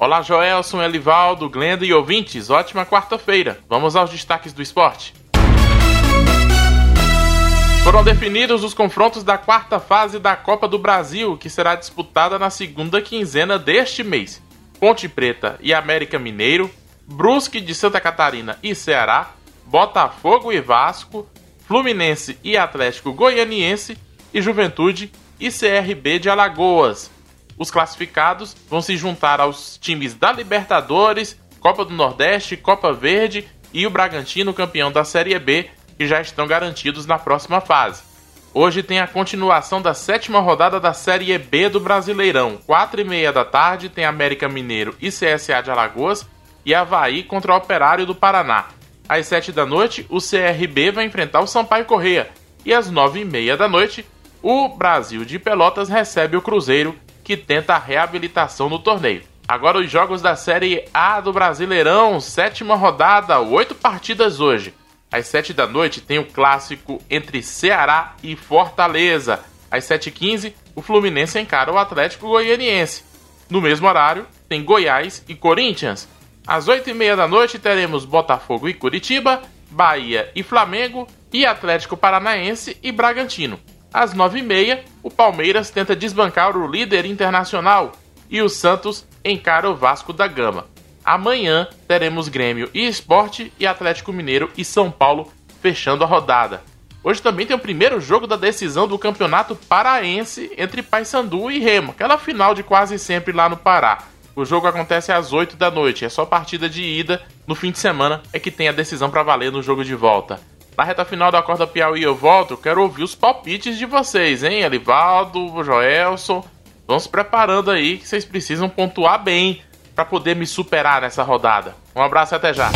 Olá, Joelson, Elivaldo, Glenda e ouvintes. Ótima quarta-feira. Vamos aos destaques do esporte. Foram definidos os confrontos da quarta fase da Copa do Brasil, que será disputada na segunda quinzena deste mês. Ponte Preta e América Mineiro, Brusque de Santa Catarina e Ceará, Botafogo e Vasco, Fluminense e Atlético Goianiense e Juventude e CRB de Alagoas. Os classificados vão se juntar aos times da Libertadores, Copa do Nordeste, Copa Verde e o Bragantino, campeão da Série B, que já estão garantidos na próxima fase. Hoje tem a continuação da sétima rodada da Série B do Brasileirão. Quatro e meia da tarde tem América Mineiro e CSA de Alagoas e Havaí contra o Operário do Paraná. Às sete da noite, o CRB vai enfrentar o Sampaio Correia. E às nove e meia da noite, o Brasil de Pelotas recebe o Cruzeiro que tenta a reabilitação no torneio. Agora os jogos da Série A do Brasileirão, sétima rodada, oito partidas hoje. Às sete da noite tem o clássico entre Ceará e Fortaleza. Às 7h15, o Fluminense encara o Atlético Goianiense. No mesmo horário, tem Goiás e Corinthians. Às 8h30 da noite teremos Botafogo e Curitiba, Bahia e Flamengo e Atlético Paranaense e Bragantino. Às 9h30, o Palmeiras tenta desbancar o líder internacional e o Santos encara o Vasco da Gama. Amanhã teremos Grêmio e Esporte e Atlético Mineiro e São Paulo fechando a rodada. Hoje também tem o primeiro jogo da decisão do Campeonato Paraense entre Paysandu e Remo, aquela final de quase sempre lá no Pará. O jogo acontece às 8 da noite, é só partida de ida. No fim de semana é que tem a decisão para valer no jogo de volta. Na reta final da Corda Piauí eu volto, quero ouvir os palpites de vocês, hein? Elivaldo, Joelson. Vão se preparando aí que vocês precisam pontuar bem para poder me superar nessa rodada. Um abraço e até já.